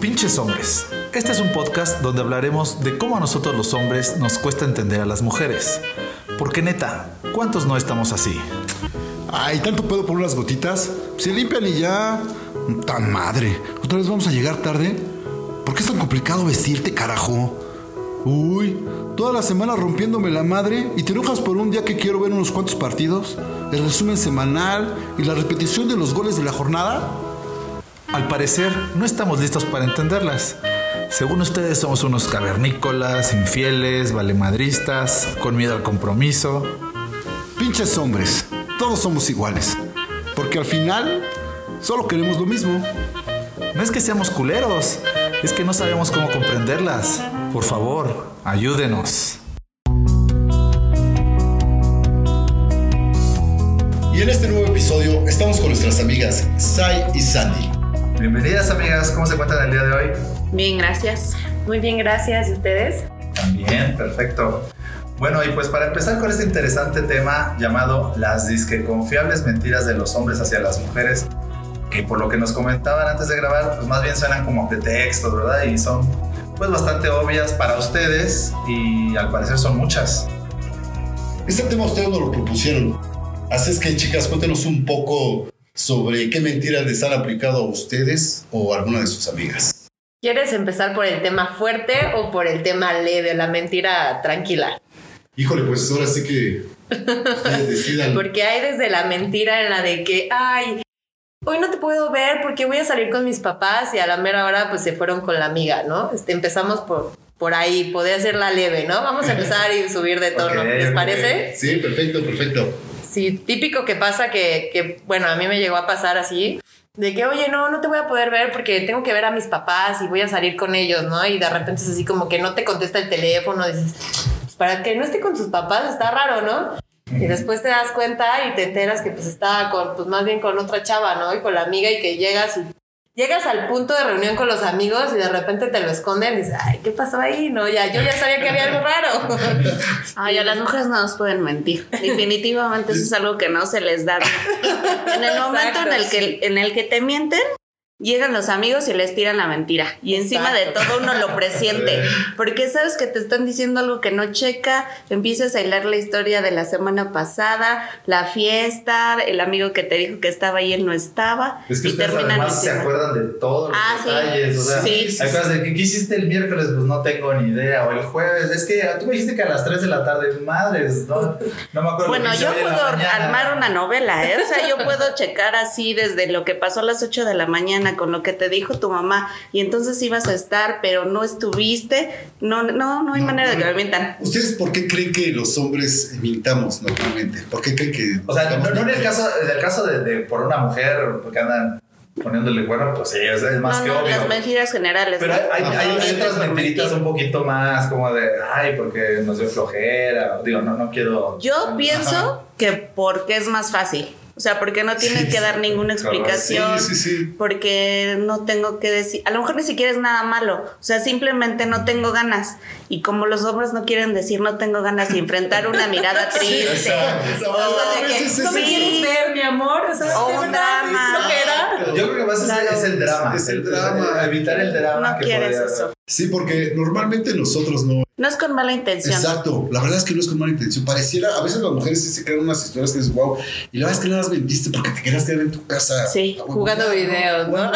Pinches hombres. Este es un podcast donde hablaremos de cómo a nosotros los hombres nos cuesta entender a las mujeres. Porque neta, ¿cuántos no estamos así? Ay, tanto puedo por unas gotitas. Se limpian y ya. Tan madre. ¿Otra vez vamos a llegar tarde? ¿Por qué es tan complicado vestirte, carajo? Uy, toda la semana rompiéndome la madre y te enojas por un día que quiero ver unos cuantos partidos, el resumen semanal y la repetición de los goles de la jornada. Al parecer, no estamos listos para entenderlas. Según ustedes, somos unos cavernícolas, infieles, valemadristas, con miedo al compromiso. Pinches hombres, todos somos iguales. Porque al final, solo queremos lo mismo. No es que seamos culeros, es que no sabemos cómo comprenderlas. Por favor, ayúdenos. Y en este nuevo episodio estamos con nuestras amigas Sai y Sandy. Bienvenidas amigas, ¿cómo se encuentran el día de hoy? Bien, gracias. Muy bien, gracias. ¿Y ustedes? También, perfecto. Bueno, y pues para empezar con este interesante tema llamado las disque confiables mentiras de los hombres hacia las mujeres, que por lo que nos comentaban antes de grabar, pues más bien suenan como pretextos, ¿verdad? Y son pues bastante obvias para ustedes y al parecer son muchas. Este tema ustedes nos lo propusieron. Así es que chicas, cuéntenos un poco sobre qué mentiras les han aplicado a ustedes o a alguna de sus amigas. ¿Quieres empezar por el tema fuerte o por el tema leve, la mentira tranquila? Híjole, pues ahora sí que ustedes decidan. Porque hay desde la mentira en la de que, ay, hoy no te puedo ver porque voy a salir con mis papás y a la mera hora pues se fueron con la amiga, ¿no? Este, empezamos por, por ahí, poder hacerla leve, ¿no? Vamos a empezar y subir de tono, Ok, ¿les parece? Sí, perfecto, perfecto. Sí, típico que pasa que, que, bueno, a mí me llegó a pasar así, de que, oye, no, no te voy a poder ver porque tengo que ver a mis papás y voy a salir con ellos, ¿no? Y de repente es así como que no te contesta el teléfono, dices, pues para que no esté con sus papás está raro, ¿no? Y después te das cuenta y te enteras que pues estaba con, pues más bien con otra chava, ¿no? Y con la amiga y que llegas y llegas al punto de reunión con los amigos y de repente te lo esconden y dices, ay, ¿qué pasó ahí? No, ya, yo ya sabía que había algo raro. Ay, a las mujeres no nos pueden mentir. Definitivamente eso es algo que no se les da. En el momento en el que, en el que te mienten, llegan los amigos y les tiran la mentira. Y encima de Exacto. todo uno lo presiente. Porque sabes que te están diciendo algo que no checa, empiezas a hilar la historia de la semana pasada, la fiesta, el amigo que te dijo que estaba y él no estaba. Es que y ustedes además se acuerdan de todos los Ah, sí. detalles, o sea, Sí, sí, hay cosas de que ¿qué hiciste el miércoles, pues no tengo ni idea, o el jueves, es que tú me dijiste que a las 3 de la tarde, madres, no, no me acuerdo. Bueno, yo puedo armar una novela, ¿eh? O sea, yo puedo checar así desde lo que pasó a las 8 de la mañana con lo que te dijo tu mamá y entonces ibas a estar, pero no estuviste. No, no, no hay No, manera de que no. me mientan. ¿Ustedes por qué creen que los hombres mintamos normalmente? ¿Por qué creen que... O sea, no, no en el caso, en el caso de, de por una mujer, porque andan poniéndole cuerno, pues sí, es, más no, que no, obvio. las mentiras generales. Pero hay, hay, ¿no? hay Mienten otras mentiritas mentir. un poquito más como de, ay, porque nos dio flojera. Digo, no, no quiero. Yo pienso que porque es más fácil. O sea, porque no tienes Sí, que dar ninguna explicación. Sí, sí, sí. Porque no tengo que decir, a lo mejor ni siquiera es nada malo, o sea, simplemente no tengo ganas. Y como los hombres no quieren decir no tengo ganas y enfrentar una mirada triste, o de que, sí, sí, no me sí. quieres ver, mi amor. O, sea, O de un drama. Yo creo que más es- Claro. es, el drama. Es el drama. evitar el drama. no que quieres podría- eso. Sí, porque normalmente nosotros no... No es con mala intención. Exacto, la verdad es que no es con mala intención. Pareciera, a veces las mujeres sí se crean unas historias que dices, wow, y la verdad es que nada más mentiste porque te quedar en tu casa. Sí, Ah, bueno, Jugando ya, videos, ¿no?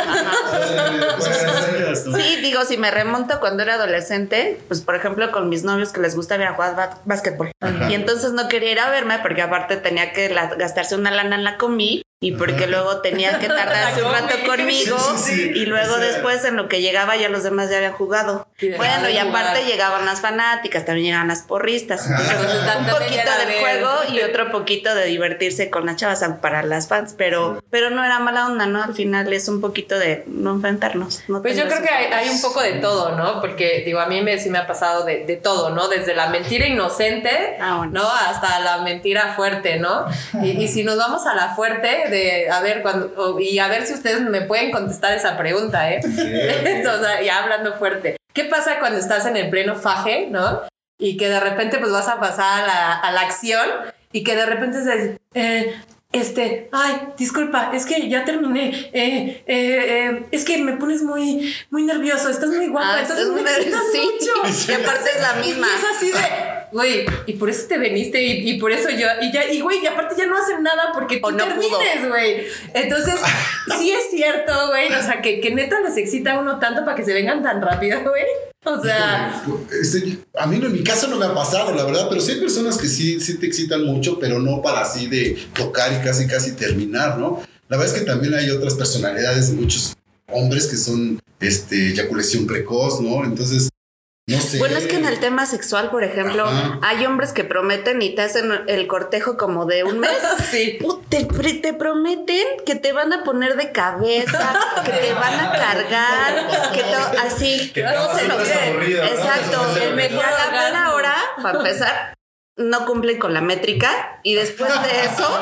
sencillas, ¿no? Sí, digo, si me remonto cuando era adolescente, pues por ejemplo con mis novios que les gusta ir a jugar básquetbol. Ajá. Y entonces no quería ir a verme porque aparte tenía que la- gastarse una lana en la combi y porque luego tenía que tardarse un rato conmigo Sí, sí, sí. y luego O sea, después en lo que llegaba ya los demás ya habían jugado. Bueno, y aparte jugar. llegaban las fanáticas, también llegaban las porristas. Entonces, Ajá. un poquito del juego y otro poquito de divertirse con las chavas para las fans, pero, pero no era mala onda, ¿no? Al final es un poquito de no enfrentarnos. no Pues yo creo que hay, hay un poco de todo, ¿no? Porque, digo, a mí me, sí me ha pasado de, de todo, ¿no? Desde la mentira inocente, Ah, bueno. ¿no? Hasta la mentira fuerte, ¿no? Y, y si nos vamos a la fuerte, de, a ver, cuando, y a ver si ustedes me pueden contestar esa pregunta, ¿eh? o sea, ya hablando fuerte. ¿Qué pasa cuando estás en el pleno faje, ¿no? Y que de repente pues vas a pasar a la, a la acción y que de repente se eh, este, ay, disculpa, es que ya terminé, eh, eh, eh, es que me pones muy, muy nervioso, estás muy guapa, Ah, entonces estás me muy excitas nervioso. mucho. Sí, y aparte es la misma. Y es así de, güey, y por eso te veniste y, y por eso yo, y ya, y güey, y aparte ya no hacen nada porque tú no termines, güey. Entonces, sí es cierto, güey, o sea, que, que neta les excita a uno tanto para que se vengan tan rápido, güey. O sea, Este, a mí en mi caso no me ha pasado, la verdad, pero sí hay personas que sí, sí te excitan mucho, pero no para así de tocar y casi casi terminar, ¿no? La verdad es que también hay otras personalidades de muchos hombres que son este, eyaculación precoz, ¿no? Entonces, no sé. Bueno, es que en el tema sexual, por ejemplo, Ajá. hay hombres que prometen y te hacen el cortejo como de un mes. sí. Te, prometen que te van a poner de cabeza, que te van a cargar, que to- así. Que no todo se lo. Exacto. Mejor a la mera hora, para empezar, no cumplen con la métrica y después de eso,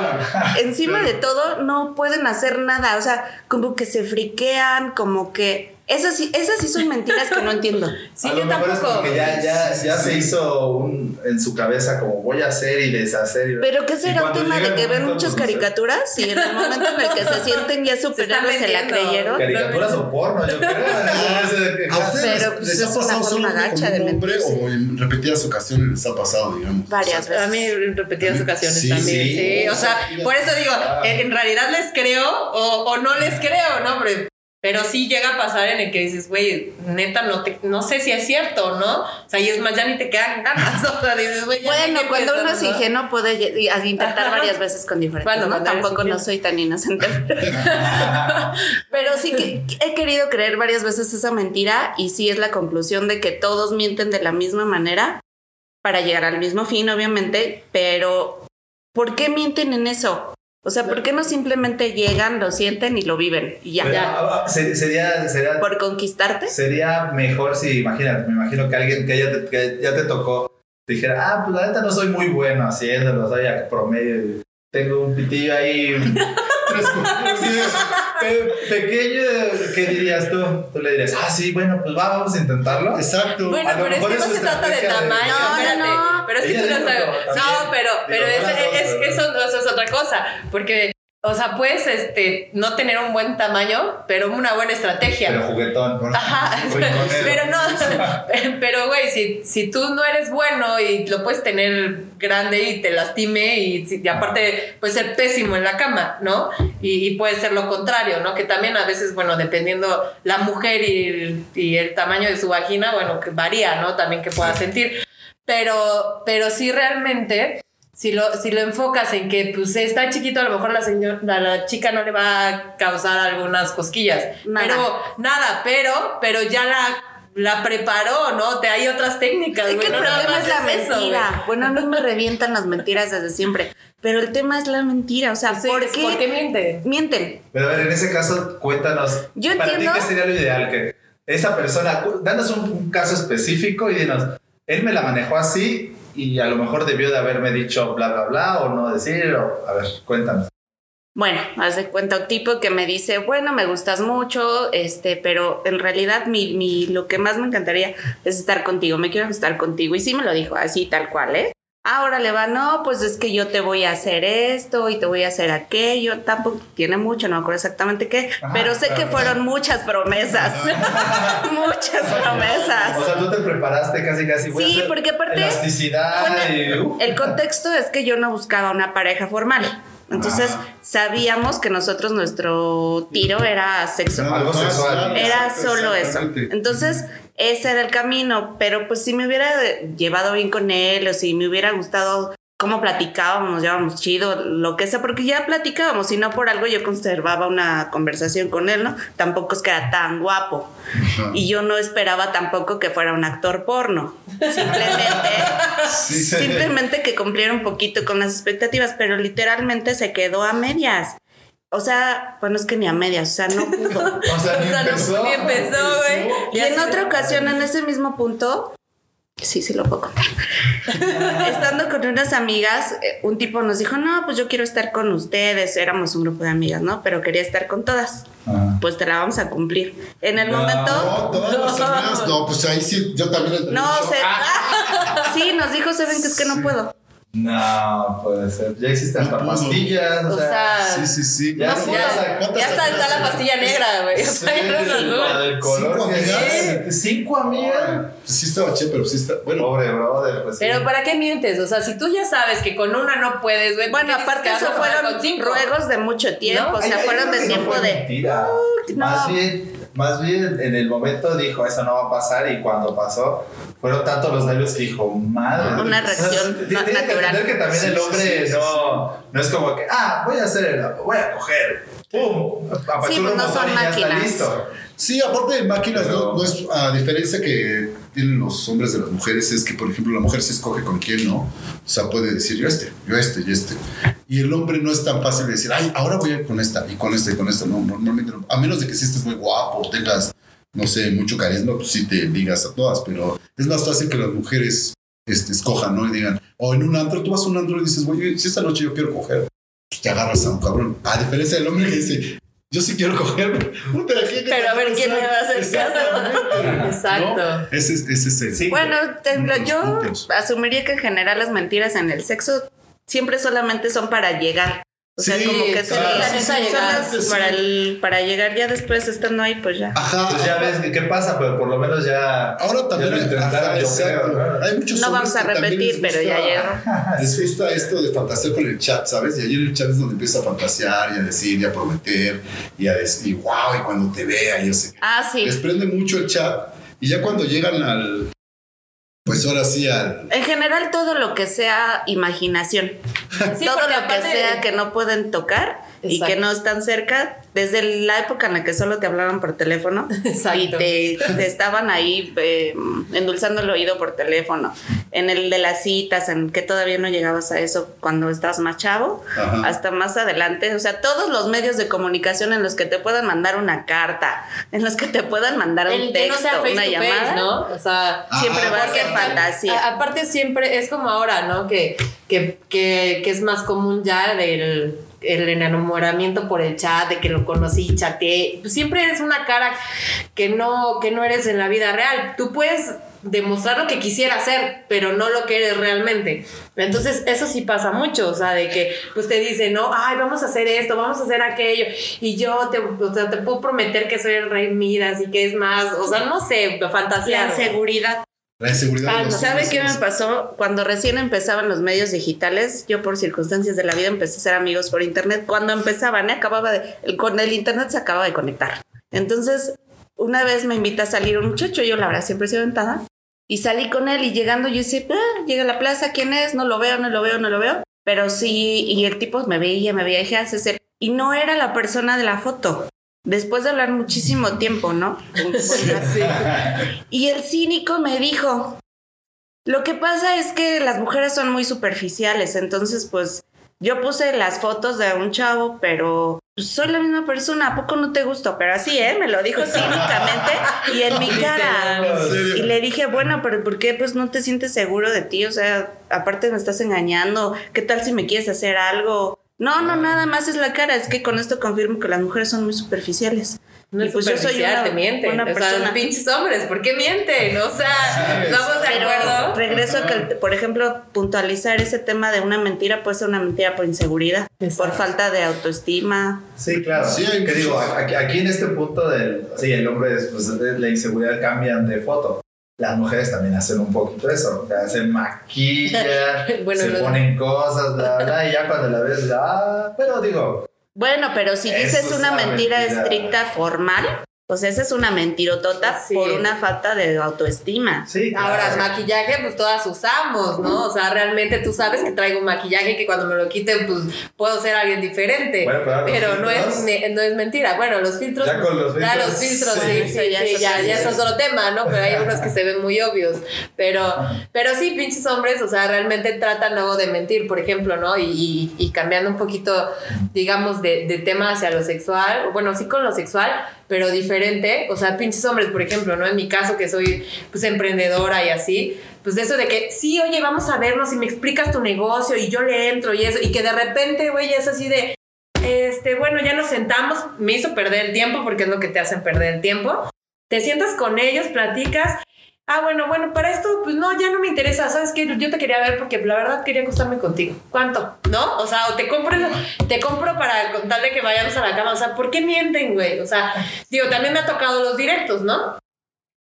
encima de todo, no pueden hacer nada. O sea, como que se friquean, como que. Esas sí, esas sí son mentiras que no entiendo. Sí, a yo lo mejor es tampoco. porque ya, ya, ya Sí, se hizo un, en su cabeza como voy a hacer y deshacer. y- Pero ¿qué será un tema de que ven muchas caricaturas y en el momento en el que se sienten ya superhéroes se, la vendiendo. creyeron? Caricaturas o porno, yo creo. De ¿A ustedes Pero, les, pues, les es ha una pasado solamente gacha de un hombre mentirse. o en repetidas ocasiones les ha pasado, digamos? Varias veces. A mí en repetidas ocasiones sí, también, sí. sí. O sea, por eso digo, Ah. en, en realidad les creo o, o no les creo, ¿no? Pero, pero sí llega a pasar en el que dices, güey, neta, no, te, no sé si es cierto, ¿no? O sea, y es más, ya ni te quedan ganas. O sea, dices, güey, Bueno, cuando uno es ¿no? ingenuo puede intentar Ajá. varias veces con diferentes. Bueno, ¿no? Tampoco no soy tan inocente. Pero sí que he querido creer varias veces esa mentira y sí es la conclusión de que todos mienten de la misma manera para llegar al mismo fin, obviamente, pero ¿por qué mienten en eso? O sea, ¿por qué no simplemente llegan, lo sienten y lo viven y ya? Ya. ah, se- sería, sería, ¿Por conquistarte? sería mejor si, imagínate, me imagino que alguien que ya te, que ya te tocó dijera, ah, pues la neta no soy muy bueno haciéndolo, soy a promedio, tengo un pitillo ahí, pequeño, ¿qué dirías tú? Tú le dirías, ah, sí, bueno, pues va, vamos a intentarlo. Exacto. Bueno, A lo pero es que no se trata de tamaño, No, no, espérate. no. Pero es que Ella tú no sabes. No, pero, pero Digo, es, es- pero- eso, eso es otra cosa. Porque, o sea, puedes este, no tener un buen tamaño, pero una buena estrategia. Pero juguetón. Ajá, Rinconero. pero no, pero güey, si, si tú no eres bueno y lo puedes tener grande y te lastime y, aparte puedes ser pésimo en la cama, ¿no? Y, y puede ser lo contrario, ¿no? Que también a veces, bueno, dependiendo la mujer y el, y el tamaño de su vagina, bueno, que varía, ¿no? También que pueda sentir. Pero, pero sí realmente si lo, si lo enfocas en que pues está chiquito, a lo mejor la, señor, la, la chica no le va a causar algunas cosquillas. Nada. Pero nada, pero, pero ya la, la preparó, ¿no? Te hay otras técnicas. Es que el no problema es la eso, mentira. güey. bueno, a mí me revientan las mentiras desde siempre. Pero el tema es la mentira. O sea, Sí, ¿por, qué ¿Por qué miente? mienten? Pero a ver, en ese caso, cuéntanos. Yo para entiendo- ti, ¿qué sería lo ideal? Que esa persona, danos un, un caso específico y dinos, él me la manejó así y a lo mejor debió de haberme dicho bla, bla, bla o no decir. O, a ver, cuéntanos. Bueno, haz de cuenta un tipo que me dice, bueno, me gustas mucho, este, pero en realidad mi, mi, lo que más me encantaría es estar contigo, me quiero estar contigo. Y sí me lo dijo así, tal cual, ¿eh? Ahora le va, no, pues es que yo te voy a hacer esto y te voy a hacer aquello. Tampoco tiene mucho, no me acuerdo exactamente qué, Ajá, pero sé claro, que fueron muchas promesas. muchas promesas. O sea, tú te preparaste casi, casi. voy a Sí, hacer porque aparte- Elasticidad Bueno, y. uh, El contexto es que yo no buscaba una pareja formal. Entonces Ah. sabíamos que nosotros nuestro tiro era sexo. Algo sexual. Era solo eso. Entonces, ese era el camino. Pero pues si me hubiera llevado bien con él o si me hubiera gustado cómo platicábamos, llevábamos chido, lo que sea, porque ya platicábamos y no por algo yo conservaba una conversación con él, ¿no? Tampoco es que era tan guapo. Ajá. Y yo no esperaba tampoco que fuera un actor porno. Simplemente Sí, sí. simplemente que cumpliera un poquito con las expectativas, pero literalmente se quedó a medias. O sea, bueno, es que ni a medias, o sea, no pudo. O sea, ni O sea, no- empezó. ni empezó, güey. Y en otra ocasión, en ese mismo punto, sí, sí lo puedo contar. Estando con unas amigas, eh, un tipo nos dijo, no, pues yo quiero estar con ustedes. Éramos un grupo de amigas, ¿no? Pero quería estar con todas. Ah. Pues te la vamos a cumplir. En el No. momento... No, todas las amigas, no, pues ahí sí, yo también. No, se... "Ah, Sí, nos dijo, ¿saben que es que no puedo? No, puede ser. Ya existen hasta pastillas. O, O sea, sea, Sí, sí, sí. Ya, no, sí, ya, o sea, ¿cuántas ya está, está la pastilla negra, güey. O sí, sea, no es azul. la del color Cinco amigas. Cinco amigas. Pues sí estaba che, pero sí está. Bueno, Pobre brother, pues sí. Pero ¿para qué mientes? O sea, si tú ya sabes que con una no puedes, güey. ¿por Bueno, aparte eso fueron ruegos de mucho tiempo, ¿No? o sea, Ay, fueron de tiempo fue de... mentira. no. Más bien, más bien en el momento dijo eso no va a pasar y cuando pasó fueron tantos los nervios que dijo madre. Una O sea, reacción t- Tienes que entender que también Sí, el hombre sí, sí, no, no es como que ah voy a hacer voy a coger pum apachurro Sí, pues no son y ya está máquinas. listo. Sí, aparte de máquinas, Pero- no, no es a diferencia que tienen los hombres de las mujeres, es que, por ejemplo, la mujer se escoge con quién, ¿no? O sea, puede decir yo este, yo este y este. Y el hombre no es tan fácil de decir, ay, ahora voy a ir con esta y con esta y con esta. No, normalmente no. A menos de que si estés muy guapo tengas, no sé, mucho carisma, pues sí te ligas a todas, pero es más fácil que las mujeres este, escojan, ¿no? Y digan, o en un antro, tú vas a un antro y dices, oye, si esta noche yo quiero coger, pues te agarras a un cabrón. A diferencia del hombre que dice, yo sí quiero coger. Puta, ¿qué- qué Pero a ver, ¿quién me va a hacer Exactamente. Exacto. ¿No? Ese, es- ese es el. Sí. Bueno, te- yo puntos. asumiría que en general las mentiras en el sexo siempre solamente son para llegar. O sea, Sí, como que se claro, zonas sí. para, el- para llegar ya después estando ahí, pues ya. Ajá. Pues ya ves qué pasa pero por lo menos ya Ahora también Ya lo intentaron, ajá, yo creo, ¿no? Hay muchos No vamos a repetir, pero ya llegó. Les gusta esto de fantasear con el chat, ¿sabes? Y ayer el chat es donde empieza a fantasear y a decir y a prometer y a decir, wow, y cuando te vea, yo sé. Ah, sí. Les prende mucho el chat y ya cuando llegan al. Pues ahora sí, al. En general todo lo que sea imaginación. Sí, todo lo que sea que no pueden tocar y que no están cerca, desde la época en la que solo te hablaban por teléfono y te, te estaban ahí eh, endulzando el oído por teléfono, en el de las citas, en que todavía no llegabas a eso cuando estabas más chavo, Ajá. hasta más adelante, o sea, todos los medios de comunicación en los que te puedan mandar una carta, en los que te puedan mandar un El texto, sea face una to llamada, face, ¿no? O sea, siempre va a ser fantasía. a- aparte siempre es como ahora, ¿no? Que, que, que, que es más común ya del el enamoramiento por el chat, de que lo conocí, chateé. Pues siempre eres una cara que no, que no eres en la vida real. Tú puedes demostrar lo que quisiera hacer, pero no lo que eres realmente. Entonces, eso sí pasa mucho, o sea, de que pues te dicen, no, ay, vamos a hacer esto, vamos a hacer aquello, y yo te, o sea, te puedo prometer que soy el rey Midas y que es más, o sea, no sé, la fantasía. La inseguridad Ah, de los ¿Sabe qué me pasó? Cuando recién empezaban los medios digitales, yo por circunstancias de la vida empecé a ser amigos por internet. Cuando empezaban, ¿eh? acababa de, el, con el internet se acaba de conectar. Entonces, una vez me invita a salir un muchacho, yo la verdad siempre he sido aventada, y salí con él y llegando yo decía, ah, llega a la plaza, ¿quién es? No lo veo, no lo veo, no lo veo. Pero sí, y el tipo me veía, me veía, dije, "Ah, ese es él". Y no era la persona de la foto. Después de hablar muchísimo tiempo, ¿no? Y el cínico me dijo, lo que pasa es que las mujeres son muy superficiales, entonces pues yo puse las fotos de un chavo, pero soy la misma persona, ¿a poco no te gustó? Pero así, ¿eh? Me lo dijo cínicamente y en mi cara. Y le dije, bueno, pero ¿por qué pues no te sientes seguro de ti? O sea, aparte me estás engañando, ¿qué tal si me quieres hacer algo? No, no, nada más es la cara, es que con esto confirmo que las mujeres son muy superficiales. No Y es pues yo soy superficial, una- te mienten. una o sea, persona- pinches hombres, ¿por qué mienten? O sea, ¿estamos de acuerdo? regreso a que, el- por ejemplo, puntualizar ese tema de una mentira puede ser una mentira por inseguridad, Exacto. por falta de autoestima. Sí, claro. Sí, que digo, aquí, aquí en este punto del. Sí, el hombre, es, pues, de la inseguridad cambian de foto. Las mujeres también hacen un poquito eso. Se hacen maquillan, Bueno, se ponen cosas, bla, bla, y ya cuando la ves, ah, pero digo, Bueno, pero si dices es una una mentira, mentira. estricta, formal, pues esa es una mentirotota Sí. por una falta de autoestima. sí. claro. Ahora, maquillaje, pues todas usamos, ¿no? O sea, realmente tú sabes que traigo un maquillaje que cuando me lo quiten, pues puedo ser alguien diferente. Bueno, pero ahora los no es, no es mentira. Bueno, los filtros. Ya con los Ya filtros, los filtros, sí. sí, sí, Eso ya ya, otro ya es tema. otro tema, ¿no? Pero hay unos que se ven muy obvios. Pero, pero sí, pinches hombres, o sea, realmente tratan luego de mentir, por ejemplo, ¿no? Y, y- y cambiando un poquito, digamos, de, de tema hacia lo sexual, bueno, sí con lo sexual, pero diferente. O sea, pinches hombres, por ejemplo, ¿no? En mi caso, que soy pues emprendedora y así, pues de eso de que, sí, oye, vamos a vernos y me explicas tu negocio y yo le entro y eso, y que de repente, güey, es así de, este, bueno, ya nos sentamos, me hizo perder el tiempo porque es lo que te hacen perder el tiempo. Te sientas con ellos, platicas. Ah, bueno, bueno, para esto, pues no, ya no me interesa, ¿sabes qué? Yo te quería ver porque la verdad quería acostarme contigo. ¿Cuánto? ¿No? O sea, o te compro, te compro para contarle que vayamos a la cama. O sea, ¿por qué mienten, güey? O sea, digo, también me ha tocado los directos, ¿no?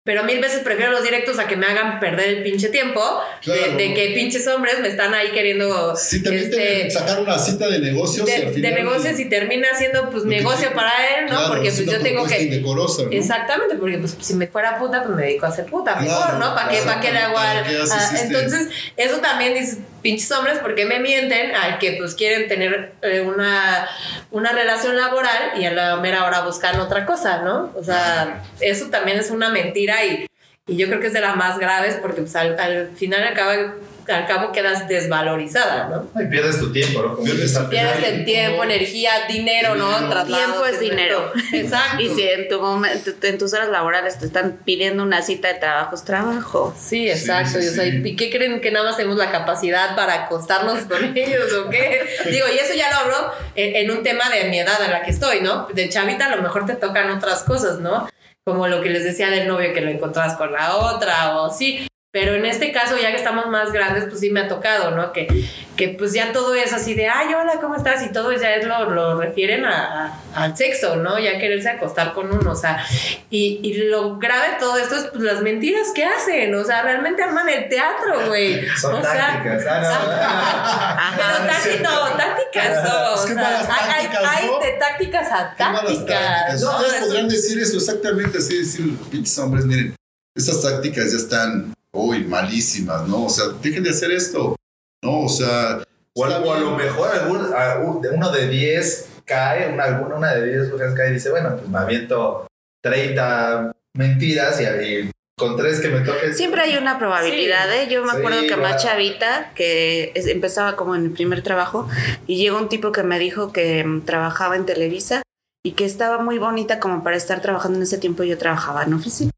Pero mil veces prefiero los directos a que me hagan perder el pinche tiempo Claro. de, de que pinches hombres me están ahí queriendo este, sacar una cita de negocios y de, final. negocios y termina siendo pues que negocio para él, ¿no? claro, porque es pues yo tengo que ¿no? Exactamente, porque pues si me fuera puta, pues me dedico a ser puta, mejor, ¿no? ¿Para qué, para qué le hago al-. Entonces, eso también dices, pinches hombres, ¿por qué me mienten? Al que pues quieren tener eh, una, una relación laboral y a la mera hora buscan otra cosa, ¿no? O sea, eso también es una mentira y, y yo creo que es de las más graves porque pues al, al final al cabo, al cabo quedas desvalorizada, ¿no? Y pierdes tu tiempo, ¿no? Pierdes Pierdes el tiempo, energía, dinero, ¿no? Tiempo es dinero. Exacto. Y si en tu momento, en tus horas laborales te están pidiendo una cita de trabajo, es trabajo. Sí, exacto. Sí, sí, y, o sea, sí. ¿y qué creen que nada más tenemos la capacidad para acostarnos con ellos o qué? Digo, y eso ya lo hablo en, en un tema de mi edad en la que estoy, ¿no? De chavita a lo mejor te tocan otras cosas, ¿no? Como lo que les decía del novio que lo encontrabas con la otra o sí. Pero en este caso, ya que estamos más grandes, pues sí me ha tocado, ¿no? Que, que pues ya todo es así de, ay, hola, ¿cómo estás? Y todo ya es lo, lo refieren a, a- al sexo, ¿no? Ya quererse acostar con uno, o sea, y, y lo grave de todo esto es pues, las mentiras que hacen, o sea, realmente arman el teatro, güey. Son o sea, tácticas. Ah, no, pero no, no, tácticas, no, tácticas no. Es o que sea, hay, hay- tácticas, de tácticas a tácticas. tácticas. No, Ustedes podrán decir eso exactamente así, decir, pinches hombres, miren, estas tácticas ya están, uy, malísimas, ¿no? O sea, dejen de hacer esto, ¿no? O sea, O a, está o a lo mejor algún, uno de 10 cae, una, alguna una de 10 mujeres cae y dice, bueno, pues me aviento 30 mentiras y, y con tres que me toquen. Siempre hay una probabilidad, ¿eh? Yo me Sí, acuerdo que más chavita, que es- empezaba como en el primer trabajo, y llegó un tipo que me dijo que mm, trabajaba en Televisa y que estaba muy bonita como para estar trabajando en ese tiempo. Yo trabajaba en oficina.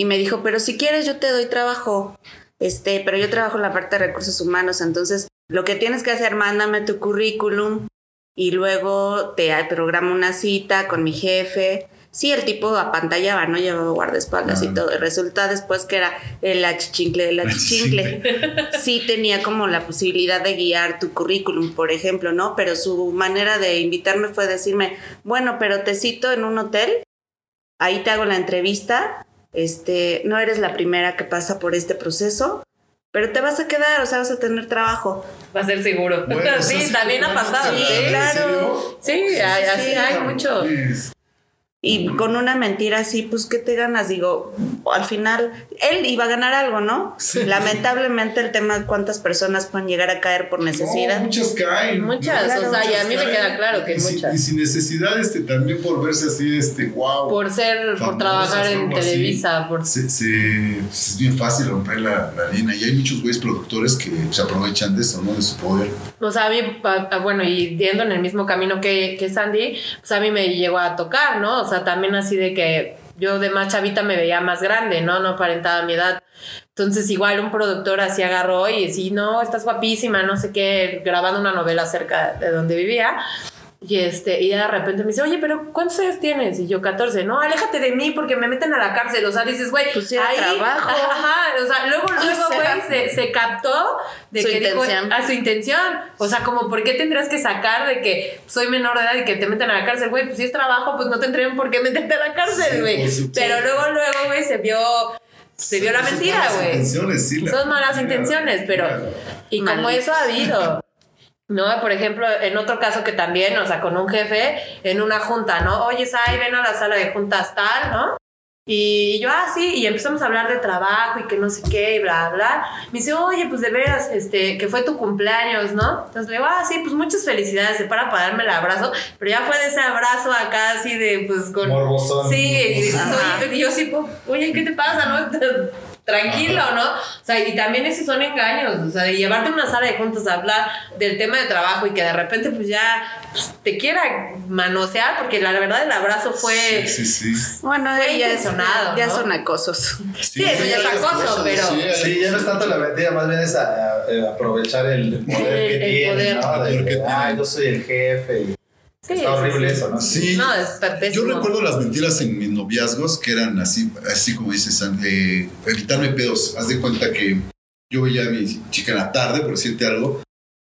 Y me dijo, pero si quieres yo te doy trabajo, este, pero yo trabajo en la parte de recursos humanos, entonces lo que tienes que hacer, mándame tu currículum y luego te programo una cita con mi jefe. Sí, el tipo apantallaba, ¿no? Llevaba guardaespaldas y Ah. todo. Y resulta después que era el achichincle del achichincle. Sí tenía como la posibilidad de guiar tu currículum, por ejemplo, ¿no? Pero su manera de invitarme fue decirme, bueno, pero te cito en un hotel, ahí te hago la entrevista, este, no eres la primera que pasa por este proceso, pero te vas a quedar, o sea, vas a tener trabajo. Va a ser seguro. Bueno, sí, también ha pasado. sí, Sí, claro. Sí, sí, así sí. hay mucho. Y con una mentira así, pues, ¿qué te ganas? Digo, al final, él iba a ganar algo, ¿no? Sí. Lamentablemente el tema de cuántas personas pueden llegar a caer por necesidad. No, muchas caen. Muchas, o sea, y a mí me queda claro que y sin- muchas. Y sin necesidad, este, también por verse así, este, wow. Por ser, por trabajar en algo así. Televisa, por Se, se- pues, es bien fácil romper la, la línea y hay muchos güeyes productores que se aprovechan de eso, ¿no? De su poder. O sea, a mí, bueno, y yendo en el mismo camino que, que Sandy, pues a mí me llegó a tocar, ¿no? O sea, también así de que yo de más chavita me veía más grande, ¿no? No aparentaba mi edad. Entonces, igual un productor así agarró y sí, no, estás guapísima, no sé qué, grabando una novela cerca de donde vivía. Y, este, y de repente me dice, oye, pero ¿cuántos años tienes? Y yo, 14. No, aléjate de mí porque me meten a la cárcel. O sea, dices, güey, Pues sí, era trabajo. Ajá, o sea, luego, luego, O sea, güey, se, se captó de Su que dijo, a su intención. O sea, como, ¿por qué tendrías que sacar de que soy menor de edad y que te meten a la cárcel, güey? Pues si es trabajo, pues no tendrían por qué meterte a la Sí, cárcel, güey. supuesto. Pero luego, luego, güey, se vio, se vio la Son mentira, malas güey. intenciones, sí, la Son malas intenciones, pero... Y como eso ha habido. ¿No? Por ejemplo, en otro caso que también, o sea, con un jefe en una junta, ¿no? Oye, Sai, ven a la sala de juntas tal, ¿no? Y yo, ah, sí, y empezamos a hablar de trabajo y que no sé qué, y bla, bla. Me dice, oye, pues de veras, este, que fue tu cumpleaños, ¿no? Entonces le digo, ah, sí, pues muchas felicidades, se para para darme el abrazo, pero ya fue de ese abrazo acá, así de, pues, con... Morbosón. Sí, y dices, Ajá. oye, y yo sí, oye, ¿qué te pasa, no? Tranquilo, ¿no? O sea, y también esos son engaños, o sea, de llevarte a una sala de juntos a hablar del tema de trabajo y que de repente pues ya pues, te quiera manosear, porque la verdad el abrazo fue... Sí, sí, sí. Bueno, Fue ya, es- intencionado, ya ¿no? son acosos. Sí, eso ya es acoso, pero- Sí, ya no es tanto la mentira, más bien es a- a- a aprovechar el poder El- que el tiene, poder. ¿no? De El poder que que, tiene. ah, yo soy el jefe. Sí, Está horrible sí, sí. eso, ¿no? Sí. No, es Yo recuerdo las mentiras en mis noviazgos que eran así, así como dices, de evitarme pedos. Haz de cuenta que yo veía a mi chica en la tarde, por decirte algo,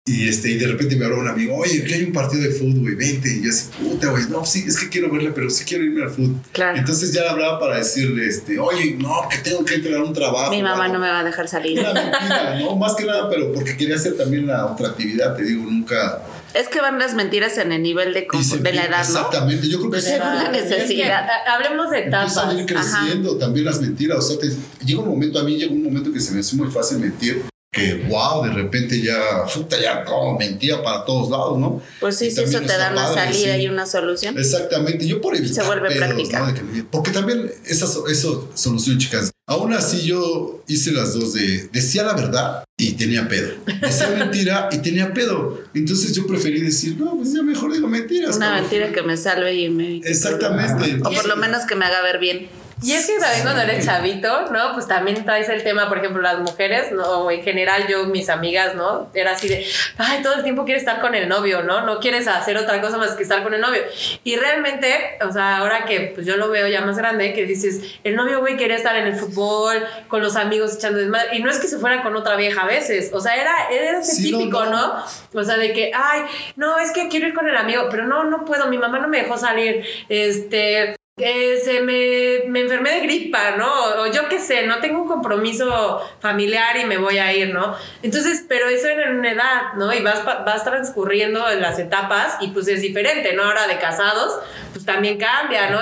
y, este, y de repente me habló un amigo, oye, que hay un partido de fútbol, güey, vente. Y yo así, puta, güey, no, sí, es que quiero verla, pero sí quiero irme al fútbol. Claro. Entonces ya le hablaba para decirle, este, oye, no, que tengo que entregar un trabajo. Mi mamá algo. no me va a dejar salir. Una mentira, ¿no? Más que nada, pero porque quería hacer también la otra actividad, te digo, nunca... Es que van las mentiras en el nivel de, se- de la edad, ¿no? Exactamente, yo creo que sí. la necesidad. Hablemos de etapas. Empiezan a ir creciendo también las mentiras. O sea, te- llega un momento, a mí llega un momento que se me hace muy fácil mentir. Que wow, de repente ya, puta, ya como mentía para todos lados, ¿no? Pues sí, sí, eso te da una salida sí. y una solución. Exactamente, yo por evitar Se vuelve pedos, práctica. ¿no? De que- porque también esa so- eso solución, chicas. Aún así yo hice las dos de decía la verdad y tenía pedo. Decía mentira y tenía pedo. Entonces yo preferí decir, no, pues ya mejor digo mentiras. Una cabrón". mentira que me salve y me... Exactamente. O por lo menos que me haga ver bien. Y es que también cuando eres chavito, ¿no? Pues también traes el tema, por ejemplo, las mujeres, ¿no? O en general yo, mis amigas, ¿no? Era así de, ay, todo el tiempo quieres estar con el novio, ¿no? No quieres hacer otra cosa más que estar con el novio. Y realmente, o sea, ahora que pues yo lo veo ya más grande, que dices, el novio, güey, quería estar en el fútbol, con los amigos echando desmadre. Y no es que se fuera con otra vieja a veces, o sea, era, era ese Sí, no, típico, no. ¿no? O sea, de que, ay, no, es que quiero ir con el amigo, pero no, no puedo, mi mamá no me dejó salir. Este, eh, se me, me enfermé de gripa, ¿no? O, yo qué sé, no tengo un compromiso familiar y me voy a ir, ¿no? Entonces, pero eso era en una edad, ¿no? Y vas, vas transcurriendo en las etapas y pues es diferente, ¿no? Ahora de casados, pues también cambia, ¿no?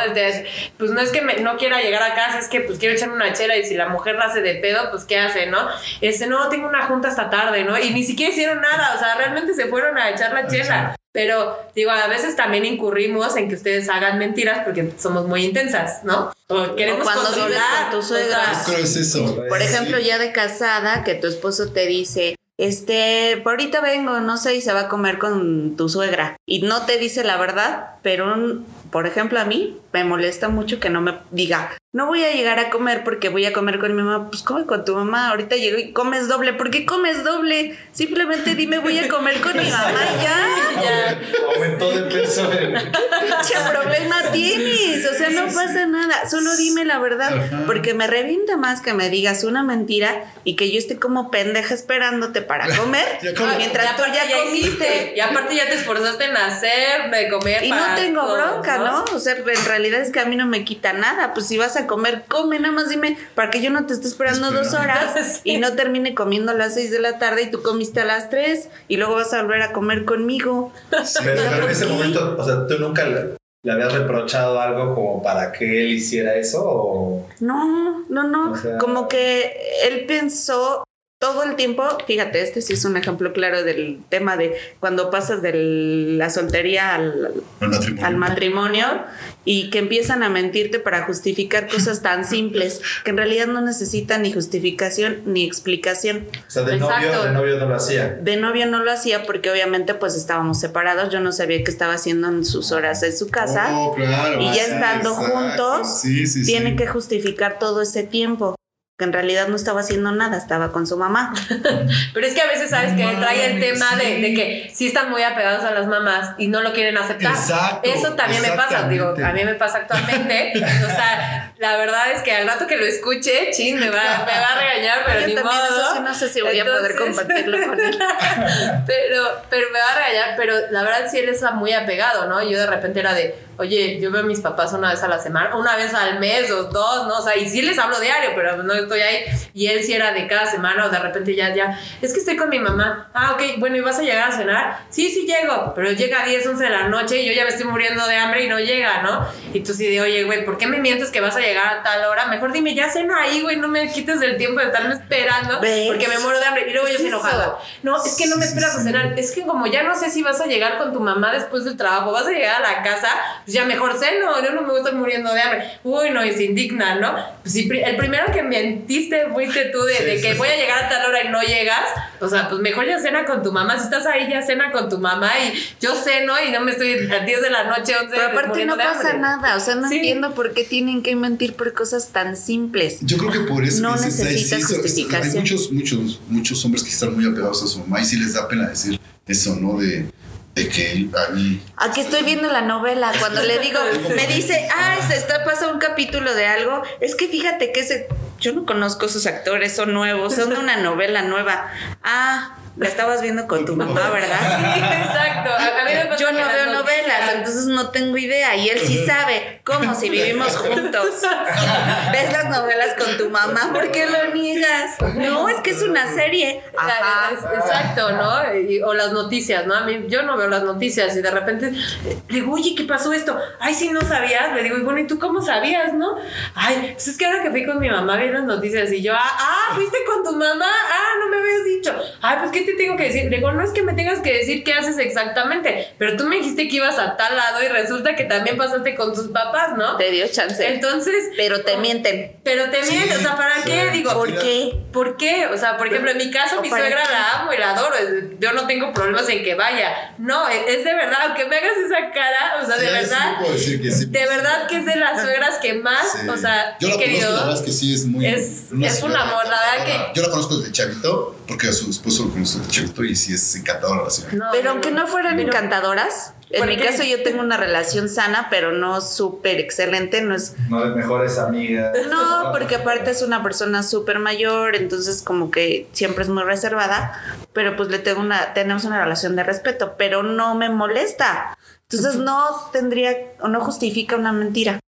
Pues no es que me- no quiera llegar a casa, es que pues quiero echarme una chela y si la mujer la hace de pedo, pues ¿qué hace, no? Este, no, tengo una junta esta tarde, ¿no? Y ni siquiera hicieron nada, o sea, realmente se fueron a echar la chela. Pero digo, a veces también incurrimos en que ustedes hagan mentiras porque somos muy intensas, ¿no? O queremos O cuando vives controlar con tu suegra. cosas. Yo creo que es eso. Por ejemplo, ya de casada, que tu esposo te dice, este, por ahorita vengo, no sé, y se va a comer con tu suegra. Y no te dice la verdad, pero, un- por ejemplo, a mí me molesta mucho que no me diga, no voy a llegar a comer porque voy a comer con mi mamá. Pues come con tu mamá, ahorita llego y comes doble. ¿Por qué comes doble? Simplemente dime, voy a comer con mi mamá y ya. Ya. Aumentó de peso. el- ¿Qué problema tienes? O sea, no pasa nada. Solo dime la verdad. Porque me revienta más que me digas una mentira y que yo esté como pendeja esperándote para comer. Ya mientras tú ya hiciste. comiste. Y aparte ya te esforzaste en hacer, de comer. Y no tengo todos, bronca, ¿no? O sea, en realidad es que a mí no me quita nada. Pues si vas a comer, come, nada más dime, para que yo no te esté esperando dos horas y no termine comiendo a las seis de la tarde y tú comiste a las tres y luego vas a volver a comer conmigo. Pero, pero en ese momento, o sea, ¿tú nunca le, le habías reprochado algo como para que él hiciera eso? O... No, no, no. O sea- Como que él pensó todo el tiempo, fíjate, este sí es un ejemplo claro del tema de cuando pasas de la soltería al, matrimonio. al matrimonio y que empiezan a mentirte para justificar cosas tan simples que en realidad no necesitan ni justificación ni explicación. O sea, de novio, de novio no lo hacía. De novio no lo hacía porque obviamente pues estábamos separados, yo no sabía qué estaba haciendo en sus horas en su casa. Oh, claro. y ya estando exacto. juntos, Sí, sí, tiene sí. que justificar todo ese tiempo. Que en realidad no estaba haciendo nada, estaba con su mamá. Pero es que a veces sabes que trae el tema de, sí. de que sí están muy apegados a las mamás y no lo quieren aceptar. Exacto, Eso también me pasa, digo, a mí me pasa actualmente. o sea, la verdad es que al rato que lo escuche, chin, me va, me va a regañar, pero Yo ni modo. eso sí no sé si voy a poder compartirlo con él. pero, pero me va a regañar, pero la verdad sí él está muy apegado, ¿no? Yo de repente era de, oye, yo veo a mis papás una vez a la semana, una vez al mes o dos, ¿no? O sea, y sí les hablo diario, pero no estoy ahí. Y él sí era de cada semana o de repente ya, ya, es que estoy con mi mamá. Ah, ok, bueno, ¿y vas a llegar a cenar? Sí, sí llego, pero llega a 10, 11 de la noche y yo ya me estoy muriendo de hambre y no llega, ¿no? Y tú sí de, oye, güey, ¿por qué me mientes que vas a llegar a tal hora? Mejor dime, ya cena ahí, güey, no me quites del tiempo de estarme esperando ¿Ves? porque me muero de hambre. Y luego yo ¿Qué estoy enojada. No, es que no me Sí, sí, esperas a sí. cenar. Es que como ya no sé si vas a llegar con tu mamá después del trabajo, vas a llegar a la casa, pues ya mejor ceno, yo no me estoy muriendo de hambre. Uy, no, y se indigna, ¿no? Pues pri- el primero que mentiste fuiste tú de, Sí, de sí, que sí. voy a llegar a tal hora y no llegas, o sea, pues mejor ya cena con tu mamá. Si estás ahí, ya cena con tu mamá y yo ceno y no me estoy a 10 de la noche, 11 Pero aparte no pasa hambre. nada, o sea, no Sí. entiendo por qué tienen que mentir por cosas tan simples. Yo creo que por eso No que dices, ay, necesita sí, eso- justificación. Hay muchos, muchos, muchos hombres que están muy apegados a su mamá y sí les da pena decir eso, ¿no? De de que a mí Aquí estoy viendo la novela. Cuando le digo, me dice, ah, se está pasando un capítulo de algo. Es que fíjate que ese. Yo no conozco esos actores, son nuevos, son de una novela nueva. Ah, la estabas viendo con tu mamá, ¿verdad? Sí, exacto. A- a mí me pasa Yo no veo novelas, entonces no tengo idea. Y él sí sabe. ¿Cómo? Si vivimos juntos. ¿Ves las novelas con tu mamá? ¿Por qué lo niegas? No, es que es una serie. Ajá. Exacto, ¿no? Y- o las noticias, ¿no? A mí, yo no veo las noticias y de repente le digo, oye, ¿qué pasó esto? Ay, sí, no sabías. Le digo, y bueno, ¿y tú cómo sabías, no? Ay, pues es que ahora que fui con mi mamá vi las noticias y yo, ah, ah, fuiste con tu mamá, ah, no me habías dicho. Ay, pues, ¿qué te tengo que decir? Le digo, no es que me tengas que decir qué haces exactamente, pero tú me dijiste que ibas a tal lado y resulta que también pasaste con tus papás, ¿no? Te dio chance. Entonces, Pero te mienten. pero te mientes, o sea, ¿para sí, qué? Digo, ¿Por qué? ¿Por qué? O sea, por ejemplo, en mi caso, ¿O mi suegra qué? la amo y la adoro. Yo no tengo problemas en que vaya. No, es es de verdad, aunque me hagas esa cara, o sea, Sí, de sí, verdad, puedo decir que sí. de verdad que es de las suegras que más, Sí. o sea, yo la conozco, querido. la verdad es que sí es muy. Es- una es un amor, la verdad encantadora. Yo la conozco desde chavito, porque a su esposo lo conozco y sí es encantadora la señora. No, Pero aunque no fueran pero- encantadoras, en ¿Por mi qué? caso yo tengo una relación sana, pero no súper excelente. No es. No de mejores amigas. No, porque aparte es una persona súper mayor, entonces como que siempre es muy reservada, pero pues le tengo una, tenemos una relación de respeto, pero no me molesta. Entonces no tendría o no justifica una mentira.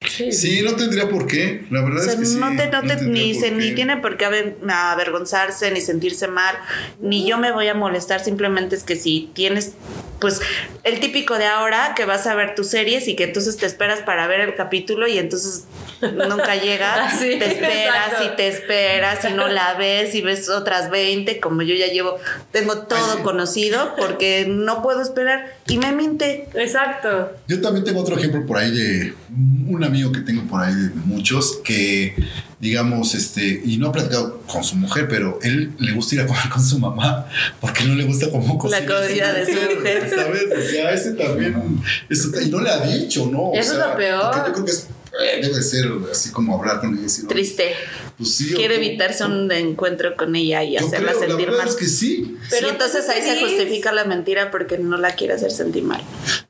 Sí. Sí, no tendría por qué. La verdad O sea, es que sí. no, te, no te- ni, por se, qué. ni tiene por qué aver- avergonzarse, ni sentirse mal, ni yo me voy a molestar, simplemente es que si tienes, pues, el típico de ahora, que vas a ver tus series y que entonces te esperas para ver el capítulo y entonces nunca llega, Sí, te esperas exacto. y te esperas y no la ves y ves otras 20, como yo ya llevo, tengo todo Ay. conocido porque no puedo esperar y me miente. Exacto. Yo también tengo otro ejemplo por ahí de un amigo que tengo por ahí de muchos que, digamos, este, y no ha platicado con su mujer, pero él le gusta ir a comer con su mamá porque no le gusta cómo cocina. comida de su mujer. ¿Sabes? O sea, ese también. eso- y no le ha dicho, ¿no? O Eso es sea, lo peor. Yo creo que es, eh, debe ser así como hablar con ella y decir, "Oye, Triste. pues sí, Quiere o- evitarse un encuentro con ella y hacerla creo, sentir mal. es que sí. Pero entonces ahí se justifica la mentira porque no la quiere hacer sentir mal.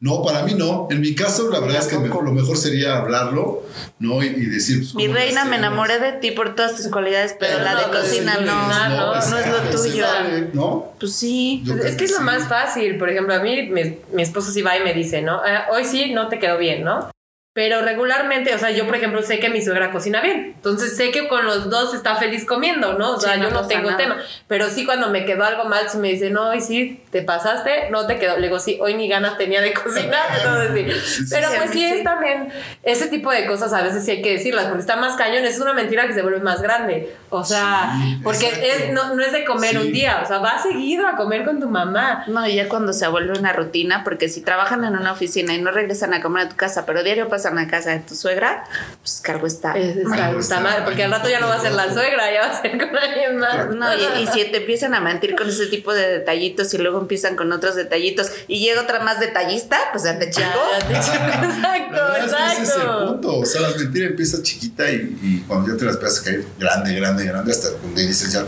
No, para mí no. En mi caso, la verdad es que mejor, lo mejor sería hablarlo, ¿no? Y, y decir. pues, Mi ¿cómo le reina, me enamoré de ti por todas tus cualidades, pero, Pero la no, de cocina no, no, no, no, es lo tuyo. vale, ¿No? Pues sí. Pues es que es lo sí. más fácil. Por ejemplo, a mí, mi, mi esposo sí va y me dice, ¿no? "Ah, hoy sí no te quedó bien, ¿no? Pero regularmente, o sea, yo por ejemplo sé que mi suegra cocina bien. Entonces sé que con los dos está feliz comiendo, ¿no? O sea, Sí, no yo no pasa tengo nada. tema. Pero sí cuando me quedó algo mal, si me dice, no, hoy sí te pasaste, no te quedó. Le digo, sí, hoy ni ganas tenía de cocinar. Entonces sí. Pero pues sí, es también ese tipo de cosas a veces sí hay que decirlas, porque está más cañón, es una mentira que se vuelve más grande. O sea, Sí, porque es, no, no es de comer un día, o sea, va seguido a comer con tu mamá. No, y ya cuando se vuelve una rutina, porque si trabajan en una oficina y no regresan a comer a tu casa, pero diario pasan a casa de tu suegra, pues cargo está. Es- está, Bueno, está está mal, porque al rato ya no va a ser la suegra, ya va a ser con alguien más. No, y, y si te empiezan a mentir con ese tipo de detallitos y luego empiezan con otros detallitos y llega otra más detallista, pues ya te te- exacto, La verdad es que ese es el exacto. punto. O sea, la mentira empieza chiquita y, y cuando ya te las empiezas a caer grande, grande, grande, hasta donde dices ya,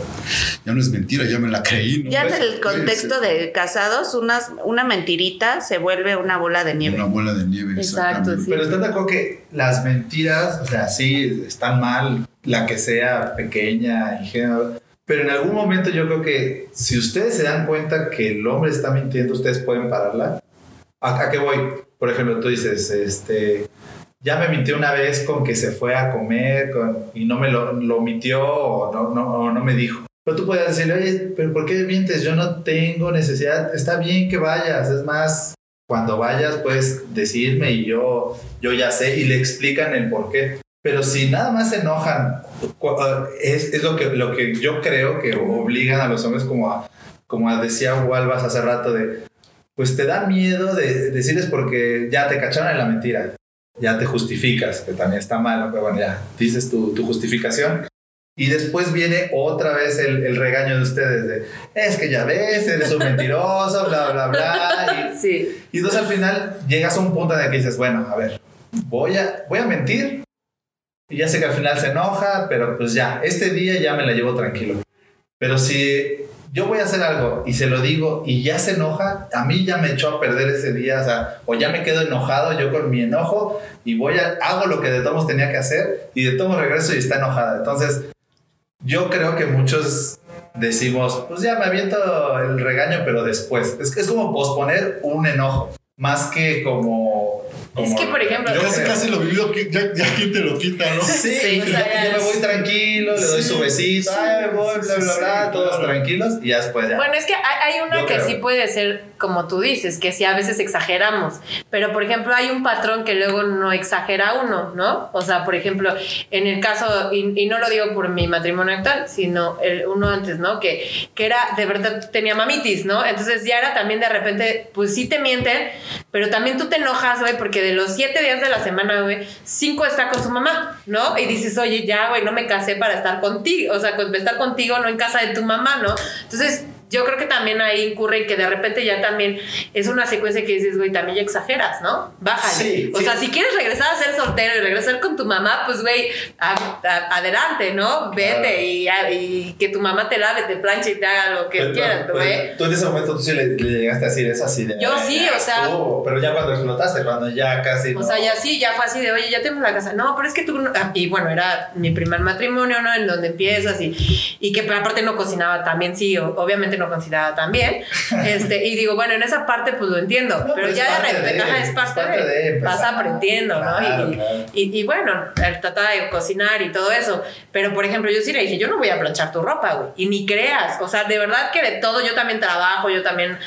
ya no es mentira, ya me la creí. ¿no? Ya en Puede- el contexto de casados, unas, una mentirita se vuelve una bola de nieve. Una bola de nieve. Exacto, sí. Pero están de acuerdo que las mentiras, o sea, sí, están mal, la que sea pequeña, ingenua. Pero en algún momento yo creo que si ustedes se dan cuenta que el hombre está mintiendo, ustedes pueden pararla. ¿A, a qué voy? Por ejemplo, tú dices, este, ya me mintió una vez con que se fue a comer con- y no me lo, lo mintió o no, no, o no me dijo. Pero tú puedes decirle, oye, pero ¿por qué mientes? Yo no tengo necesidad. Está bien que vayas. Es más, cuando vayas puedes decirme y yo, yo ya sé y le explican el por qué. Pero si nada más se enojan, uh, es, es lo, que, lo que yo creo que obligan a los hombres como a, como decía Walvas hace rato, de, pues te da miedo de decirles porque ya te cacharon en la mentira, ya te justificas, que también está mal, pero bueno, ya dices tu, tu justificación. Y después viene otra vez el, el regaño de ustedes de, es que ya ves, eres un mentiroso, bla, bla, bla. Y, Sí, y entonces al final llegas a un punto en el que dices, bueno, a ver, voy a, voy a mentir. Y ya sé que al final se enoja, pero pues ya, este día ya me la llevo tranquilo. Pero si yo voy a hacer algo y se lo digo y ya se enoja, a mí ya me echó a perder ese día, o sea, o ya me quedo enojado yo con mi enojo y voy a, hago lo que de todos tenía que hacer y de todos regreso y está enojada. Entonces, yo creo que muchos decimos, pues ya me aviento el regaño, pero después. Es, es como posponer un enojo, más que como... Es que, por ejemplo, yo Casi, creo- casi lo vivido, ya, ya quien te lo quita, ¿no? Sí, Sí, me voy tranquilo, le doy Sí, su besito, sí, ay, me voy, sí, bla, sí, bla, sí, bla, todos claro. tranquilos y ya después ya. Bueno, es que hay, hay una Yo que creo. sí puede ser como tú dices, que sí a veces exageramos, pero por ejemplo hay un patrón que luego no exagera uno, ¿no? O sea, por ejemplo, en el caso, y, y no lo digo por mi matrimonio actual, sino el uno antes, ¿no? Que, que era, de verdad, tenía mamitis, ¿no? Entonces ya era también de repente, pues sí te mienten, pero también tú te enojas, güey, porque de los siete días de la semana, güey, cinco está con su mamá, ¿no? Y dices, oye, ya, güey, no me casé para estar contigo, o sea, estar contigo, no en casa de tu mamá, ¿no? Entonces, yo creo que también ahí incurre que de repente ya también es una secuencia que dices, güey, también ya exageras, ¿no? Bájale. Sí, o sí. sea, si quieres regresar a ser soltero y regresar con tu mamá, pues, güey, adelante, ¿no? Vete Claro. y, y que tu mamá te lave, te planche y te haga lo que Pero- quieras, güey. pero Tú en ese momento tú sí le, le llegaste a decir eso así de. Yo sí, "Ay, o sea- estuvo", pero ya cuando explotaste, cuando ya casi. O no. sea, ya sí, ya fue así de, oye, ya tenemos la casa. No, pero es que tú. no- ah, Y bueno, era mi primer matrimonio, ¿no? En donde empiezas y, y que aparte no cocinaba también, sí, obviamente no cocinaba tan bien. Este, y digo, bueno, en esa parte pues lo entiendo, No, pero pero es ya de repente, de- es parte, parte de, de empezar. vas aprendiendo, Claro, ¿no? Y, claro. y, y bueno, de cocinar y todo eso. Pero por ejemplo, yo sí le dije, yo no voy a planchar tu ropa, güey. Y ni creas. O sea, de verdad que de todo yo también trabajo, yo también.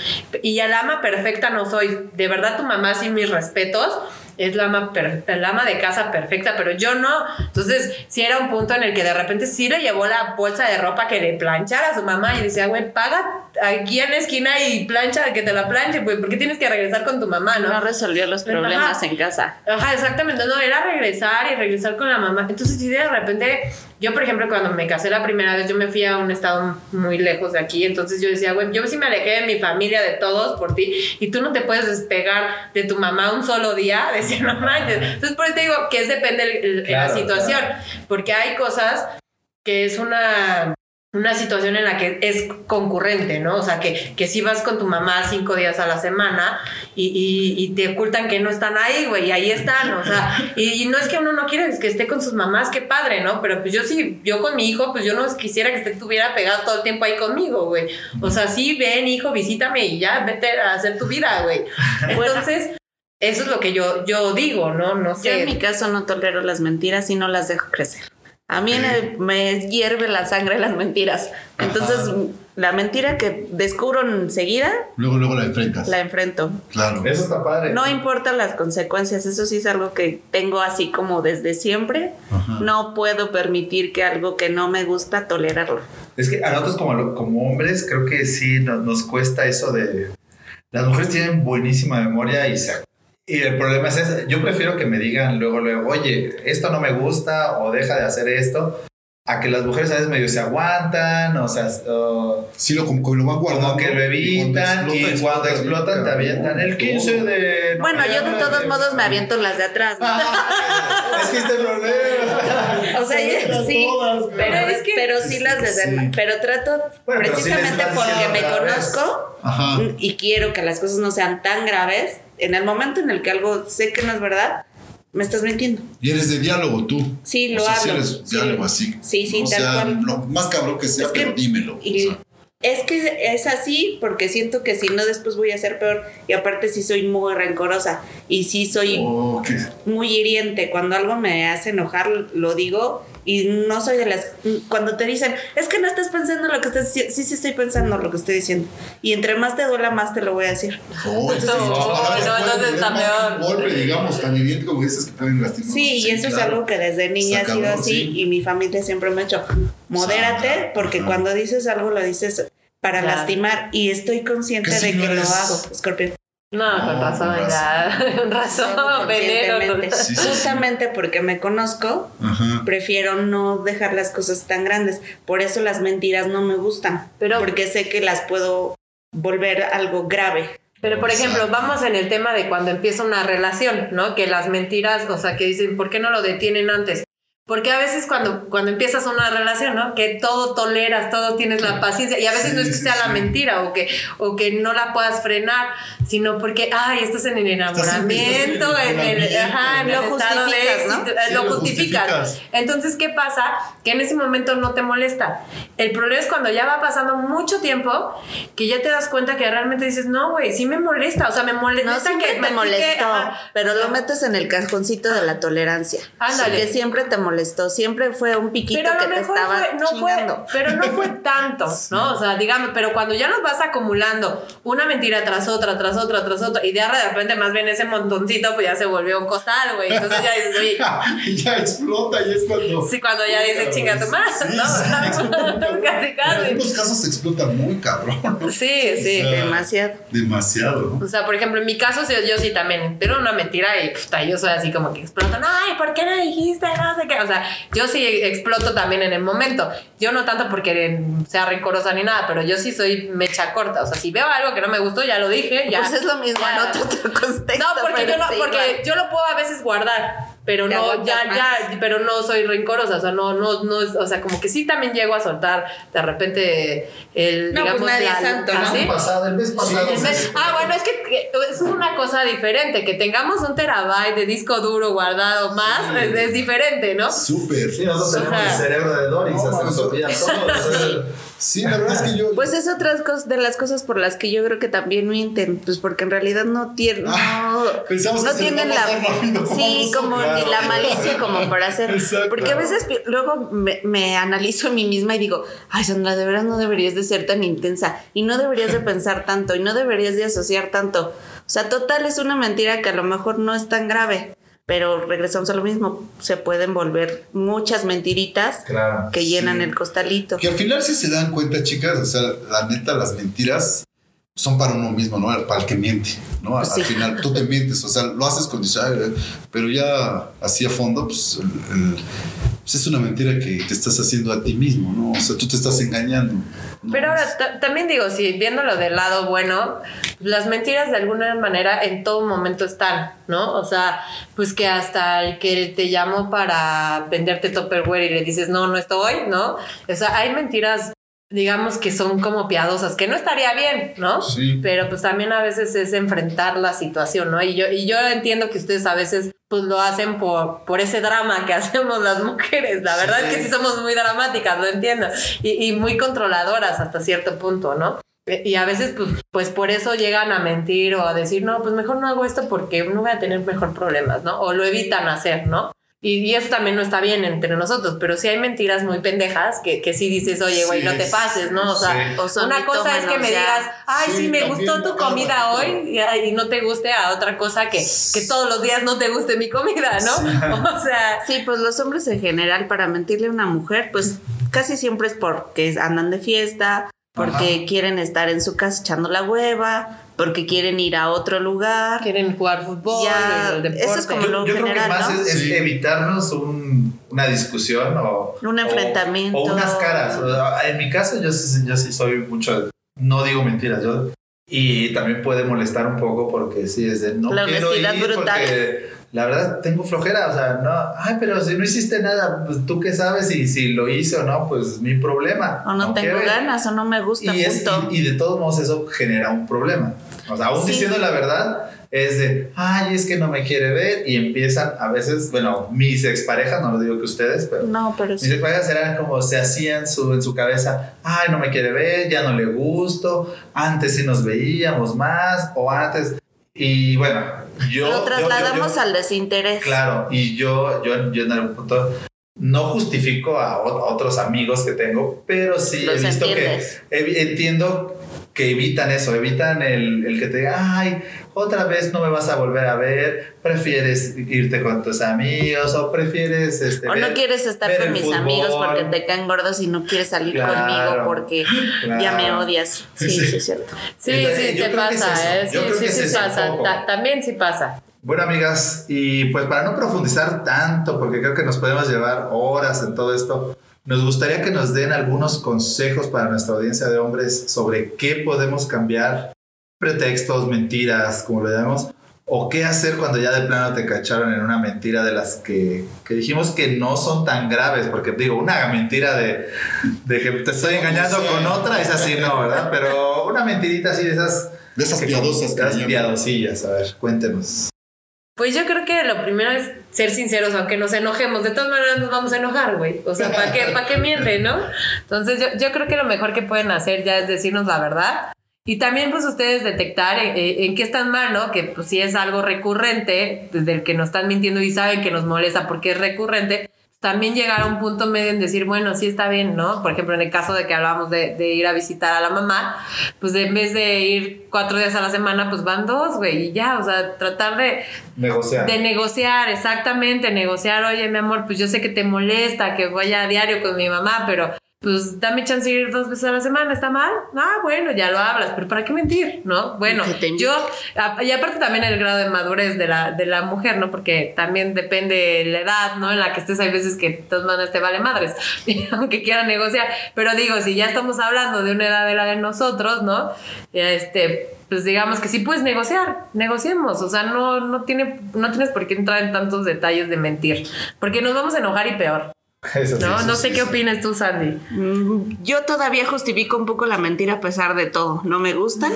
Y el ama perfecta no soy. De verdad, tu mamá, sin mis respetos, es la ama, de casa perfecta, pero yo no. Entonces, sí era un punto en el que de repente sí le llevó la bolsa de ropa que le planchara a su mamá y decía, güey, paga aquí en la esquina y plancha, que te la planche, güey, ¿por qué tienes que regresar con tu mamá, no? No resolvió los Ajá. problemas en casa. Ajá, exactamente. No, era regresar y regresar con la mamá. Entonces, sí, de repente, yo, por ejemplo, cuando me casé la primera vez, yo me fui a un estado muy lejos de aquí. Entonces, yo decía, güey, yo sí me alejé de mi familia, de todos, por ti. Y tú no te puedes despegar de tu mamá un solo día. Decía, no manches. Entonces, por eso te digo que es depende el- el- Claro, la situación. Porque hay cosas que es una una situación en la que es concurrente, ¿no? O sea, que, que si vas con tu mamá cinco días a la semana y, y- y te ocultan que no están ahí, güey, y ahí están, o sea, y, y no es que uno no quiera es que esté con sus mamás, qué padre, ¿no? Pero pues yo sí, yo con mi hijo, pues yo no quisiera que estuviera pegado todo el tiempo ahí conmigo, güey. O sea, sí, ven, hijo, visítame y ya, vete a hacer tu vida, güey. Entonces, eso es lo que yo, yo digo, ¿no? No Yo en sé. mi caso no tolero las mentiras y no las dejo crecer. A mí me, me hierve la sangre las mentiras. Entonces, la mentira que descubro enseguida, Luego, luego la enfrentas. la enfrento. Claro. Eso está padre. No importan las consecuencias, eso sí es algo que tengo así como desde siempre. Ajá. No puedo permitir que algo que no me gusta tolerarlo. Es que a nosotros como, como hombres creo que sí nos, nos cuesta eso de... Las mujeres tienen buenísima memoria y se... Y el problema es ese. Yo prefiero que me digan luego, luego, oye, esto no me gusta o deja de hacer esto, a que las mujeres a veces medio se aguantan, o sea, o- Sí, lo, como, lo van guardando. como que lo evitan y cuando explotan te avientan el 15 de... Bueno, yo de todos de- modos me aviento las de atrás. ¿no? Ah, es que este problema. O sea, yo- sí, pero, es que- pero sí las de Sí. pero trato Bueno, pero precisamente porque me conozco Ajá. y quiero que las cosas no sean tan graves. En el momento en el que algo sé que no es verdad, me estás mintiendo. Y eres de diálogo tú. Sí, O lo sea, sí hablo. eres Sí. diálogo así. Sí, sí, o tal sea, cual. lo más cabrón que sea, Es que- pero dímelo. Y o sea. es que es así porque siento que si no después voy a ser peor y aparte sí soy muy rencorosa y sí soy muy hiriente. Cuando algo me hace enojar, lo digo y no soy de las... Cuando te dicen, es que no estás pensando lo que estás diciendo, sí, sí estoy pensando lo que estoy diciendo. Y entre más te duela, más te lo voy a decir. Entonces, No, ahora no, puede entonces doler está más que un peor. golpe, digamos, tan hiriente como dices que pueden lastimar. Sí, y eso es algo que desde niña ha sido así sí. y mi familia siempre me ha hecho, modérate porque ajá. cuando dices algo lo dices para Claro. lastimar y estoy consciente ¿Qué de que lo eres? hago, escorpión. No, con No, razón, con ya. Con razón, veneno. Conscientemente. con- Sí, sí, sí. Justamente porque me conozco, Ajá. prefiero no dejar las cosas tan grandes. Por eso las mentiras no me gustan. Pero- porque sé que las puedo volver algo grave. Pero, por ejemplo, vamos en el tema de cuando empieza una relación, ¿no? Que las mentiras, o sea, que dicen, ¿por qué no lo detienen antes? Porque a veces cuando, cuando empiezas una relación, ¿no? Que todo toleras, todo tienes la paciencia. Y a veces Sí, no es que sí, sea la sí. mentira o que, o que no la puedas frenar, sino porque, ay, estás en el enamoramiento, estás en en el el, ajá, en Lo el estado de justificas, ¿no? eh, Sí, lo lo justificas. justificas. Entonces, ¿qué pasa? Que en ese momento no te molesta. El problema es cuando ya va pasando mucho tiempo que ya te das cuenta que realmente dices, no, güey, sí me molesta. O sea, me molesta No siempre que te molestó, ajá. pero lo metes en el cajoncito de la tolerancia. Ándale. Que siempre te molestó, siempre fue un piquito pero a que lo te mejor estaba fue, no fue, chingando. pero no fue tanto, ¿no? O sea, digamos, pero cuando ya nos vas acumulando una mentira tras otra, tras otra, tras otra, y de de repente más bien ese montoncito, pues ya se volvió un costal, güey. Entonces ya dices, oye, ya explota y es cuando. sí, cuando ya dices, chinga tu madre, Sí, ¿no? sí, cabrón. casi, En casi. algunos casos explota muy cabrón. ¿no? Sí, sí. O sea, Demasiado. Demasiado. ¿no? O sea, por ejemplo, en mi caso, yo, yo sí también, pero una mentira y puta, yo soy así como que exploto. No, ay, ¿por qué no dijiste? No sé qué. O sea, yo sí exploto también en el momento. Yo no tanto porque sea rencorosa ni nada, pero yo sí soy mecha corta. O sea, si veo algo que no me gustó, ya lo dije. Ya, Pues es lo mismo ya. en otro, otro contexto. No, porque, yo, no, porque yo lo puedo a veces guardar, pero Te no, ya, más. ya, pero no soy rencorosa, o sea, no, no, no, es- o sea, como que sí también llego a soltar de repente el, No, pues digamos, nadie la- es santo, ¿no? ¿Ah, sí? pasado, el mes pasado. El mes- ah, bueno, es que que eso es una cosa diferente. Que tengamos un terabyte de disco duro guardado más es, es diferente, ¿no? Súper. Sí, nosotros tenemos Ajá. el cerebro de Doris, No, hasta nos olvidan todo. Sí, la verdad es que yo. Pues es otra de las cosas por las que yo creo que también mienten, pues porque en realidad no tienen, Ah, no, pensamos que no les tienen la, rápido sí, como ni la malicia como para hacer, Exacto. porque a veces luego me, me analizo a mí misma y digo, ay Sandra, de veras no deberías de ser tan intensa y no deberías de pensar tanto y no deberías de asociar tanto, o sea, total es una mentira que a lo mejor no es tan grave. Pero regresamos a lo mismo, se pueden volver muchas mentiritas Claro. que llenan Sí. el costalito. Que al final sí se dan cuenta, chicas, o sea, la neta, las mentiras son para uno mismo, ¿no? Para el que miente, ¿no? Al, Sí. al final tú te mientes, o sea, lo haces con dice, "Ay, eh", pero ya así a fondo, pues, el- el- pues, es una mentira que te estás haciendo a ti mismo, ¿no? O sea, tú te estás engañando. ¿no? Pero ahora ta- también digo, si viéndolo del lado bueno, las mentiras de alguna manera en todo momento están, ¿no? O sea, pues que hasta el que te llamó para venderte Tupperware y le dices, no, no estoy, ¿no? O sea, hay mentiras, digamos, que son como piadosas, que no estaría bien, ¿no? Sí. Pero pues también a veces es enfrentar la situación, ¿no? Y yo, y yo entiendo que ustedes a veces pues lo hacen por, por ese drama que hacemos las mujeres. La verdad es que sí somos muy dramáticas, lo entiendo. Y, y muy controladoras hasta cierto punto, ¿no? E- Y a veces, pues, pues por eso llegan a mentir o a decir, no, pues mejor no hago esto porque no voy a tener mejor problemas, ¿no? O lo evitan hacer, ¿no? Y, y eso también no está bien entre nosotros, pero sí hay mentiras muy pendejas que, que sí dices, oye, güey, Sí, no te pases, ¿no? O sea, sí. O son una cosa es que me digas, ay, sí, Sí, me gustó tu comida hoy y, y no te guste a otra cosa que, que todos los días no te guste mi comida, ¿no? O sea, Sí, pues los hombres en general, para mentirle a una mujer, pues casi siempre es porque andan de fiesta, porque quieren estar en su casa echando la hueva, porque quieren ir a otro lugar. quieren jugar fútbol, Ya, el deporte. eso es como Yo, lo yo creo que general, más ¿no? es, es Sí. evitarnos un- una discusión o Un o- enfrentamiento. o, unas caras. O En mi caso, yo, sí- yo sí soy mucho, no digo mentiras, yo y también puede molestar un poco porque sí es de no La quiero honestidad ir brutal. porque la verdad tengo flojera, o sea, no, ay, pero si no hiciste nada, pues tú qué sabes y si lo hice o no, pues mi problema. O no tengo quiero ganas, o no me gusta, Y, es- y- y de todos modos eso genera un problema. O sea, aún Sí. diciendo la verdad, es de, ay, es que no me quiere ver. Y empiezan a veces, bueno, mis exparejas, no lo digo que ustedes, pero no, pero mis sí. exparejas eran como se hacían su, en su cabeza, ay, no me quiere ver, ya no le gusto, antes sí nos veíamos más, o antes. Y bueno, yo. Lo trasladamos yo- yo- al desinterés. Claro, y yo, yo, yo en algún punto no justifico a, otros amigos que tengo, pero sí Los he visto entiendes. que entiendo que evitan eso, evitan el, el que te diga, ay, otra vez no me vas a volver a ver, prefieres irte con tus amigos o prefieres este, O no quieres estar con mis fútbol. amigos porque te caen gordos y no quieres salir Claro, conmigo porque ya me odias. Sí, Sí. sí, es cierto. Sí, Entonces, sí, te es pasa. ¿eh? Sí, sí, sí pasa. Ta- también sí pasa. Bueno, amigas, y pues para no profundizar tanto, porque creo que nos podemos llevar horas en todo esto, nos gustaría que nos den algunos consejos para nuestra audiencia de hombres sobre qué podemos cambiar, pretextos, mentiras, como lo llamamos, ¿O qué hacer cuando ya de plano te cacharon en una mentira de las que, que dijimos que no son tan graves? Porque digo, una mentira de, de que te estoy engañando con otra es así, no, ¿verdad? Pero una mentirita así de esas... De esas piadosas. De esas piadosillas, a ver, cuéntenos. Pues yo creo que lo primero es ser sinceros, aunque nos enojemos. De todas maneras nos vamos a enojar, güey. O sea, ¿para qué, ¿para qué miente, no? Entonces yo, yo creo que lo mejor que pueden hacer ya es decirnos la verdad. Y también pues ustedes detectar en, en, qué están mal, ¿no? Que pues si es algo recurrente, desde el que nos están mintiendo y saben que nos molesta porque es recurrente, también llegar a un punto medio en decir, bueno, sí está bien, ¿no? Por ejemplo, en el caso de que hablábamos de, de, ir a visitar a la mamá, pues en vez de ir cuatro días a la semana, pues van dos, güey, y ya, o sea, tratar de negociar. De negociar, exactamente, negociar, oye, mi amor, pues yo sé que te molesta que vaya a diario con mi mamá, pero pues dame chance de ir dos veces a la semana, ¿está mal? Ah, bueno, ya lo hablas, pero ¿para qué mentir? ¿No? Bueno, yo, y aparte también el grado de madurez de la, de la mujer, ¿no? Porque también depende la edad, ¿no? En la que estés, hay veces que de todas maneras te vale madres, aunque quieran negociar, pero digo, si ya estamos hablando de una edad de la de nosotros, ¿no? Este, pues digamos que sí puedes negociar, negociemos, o sea, no, no, tiene, no tienes por qué entrar en tantos detalles de mentir, porque nos vamos a enojar y peor. Eso no, no sí, sé qué sí. opinas tú, Sandy. Yo todavía justifico un poco la mentira a pesar de todo. No me gustan,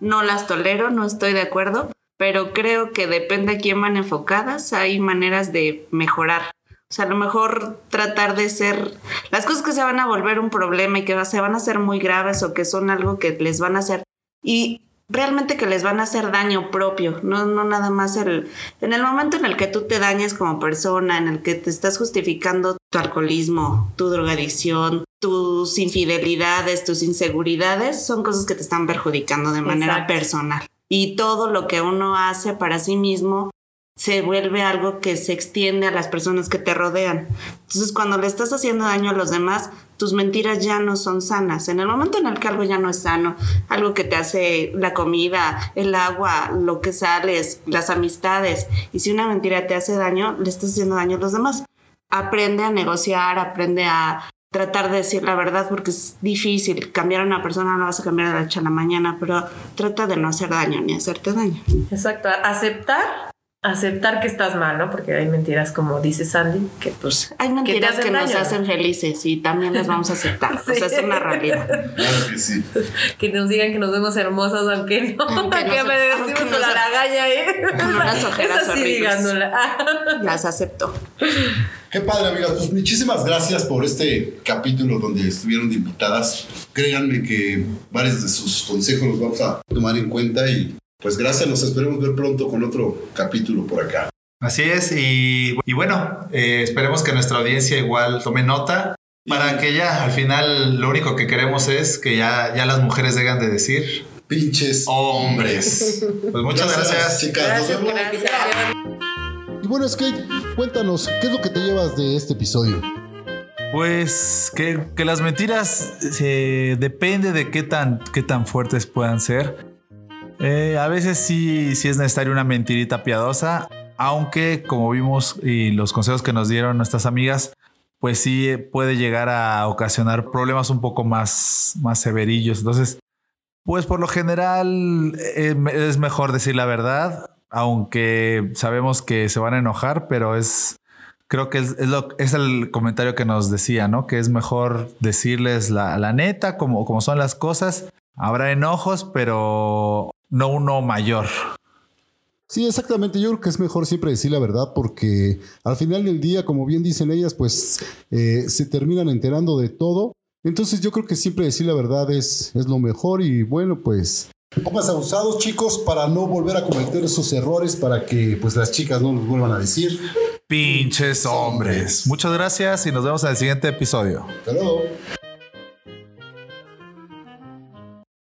no las tolero, no estoy de acuerdo, pero creo que depende a quién van enfocadas, hay maneras de mejorar. O sea, a lo mejor tratar de ser las cosas que se van a volver un problema y que se van a hacer muy graves o que son algo que les van a hacer y realmente que les van a hacer daño propio, no, no nada más el... En el momento en el que tú te dañes como persona, en el que te estás justificando tu alcoholismo, tu drogadicción, tus infidelidades, tus inseguridades, son cosas que te están perjudicando de manera Exacto. personal. Y todo lo que uno hace para sí mismo se vuelve algo que se extiende a las personas que te rodean. Entonces, cuando le estás haciendo daño a los demás, tus mentiras ya no son sanas. En el momento en el que algo ya no es sano, algo que te hace la comida, el agua, lo que sales, las amistades, y si una mentira te hace daño, le estás haciendo daño a los demás. Aprende a negociar, aprende a tratar de decir la verdad porque es difícil. Cambiar a una persona no vas a cambiar de la noche a la mañana, pero trata de no hacer daño ni hacerte daño. Exacto, aceptar, aceptar que estás mal, ¿no? Porque hay mentiras, como dice Sandy, que pues Hay mentiras que, nos hacen felices y también las vamos a aceptar. O sea, es una realidad. Claro que sí. que nos digan que nos vemos hermosas, aunque no, Aunque que me decimos nos- la lagaña, ¿eh? con unas ojeras sí, horribles. digándola. Las acepto. Qué padre, amigas. Pues muchísimas gracias por este capítulo donde estuvieron de invitadas. Créanme que varios de sus consejos los vamos a tomar en cuenta y pues gracias. Nos esperemos ver pronto con otro capítulo por acá. Así es, y, y bueno, eh, esperemos que nuestra audiencia igual tome nota para que ya al final lo único que queremos es que ya, ya las mujeres dejan de decir Pinches hombres. Pues muchas gracias. chicas. Nos vemos. gracias. Y bueno, Skate, cuéntanos, ¿qué es lo que te llevas de este episodio? Pues que, que las mentiras eh, depende de qué tan, qué tan fuertes puedan ser. Eh, a veces sí, sí es necesaria una mentirita piadosa, aunque como vimos y los consejos que nos dieron nuestras amigas, pues sí puede llegar a ocasionar problemas un poco más, más severillos. Entonces, pues por lo general eh, es mejor decir la verdad, aunque sabemos que se van a enojar, pero es, creo que es, es el comentario que nos decía, ¿no? Que es mejor decirles la, la neta, como, como son las cosas. Habrá enojos, pero no uno mayor. Sí, exactamente. Yo creo que es mejor siempre decir la verdad porque al final del día, como bien dicen ellas, pues eh, se terminan enterando de todo. Entonces yo creo que siempre decir la verdad es, es lo mejor y bueno, pues pónganse abusados chicos para no volver a cometer esos errores para que pues las chicas no los vuelvan a decir. Pinches hombres. Muchas gracias y nos vemos en el siguiente episodio. Hasta luego.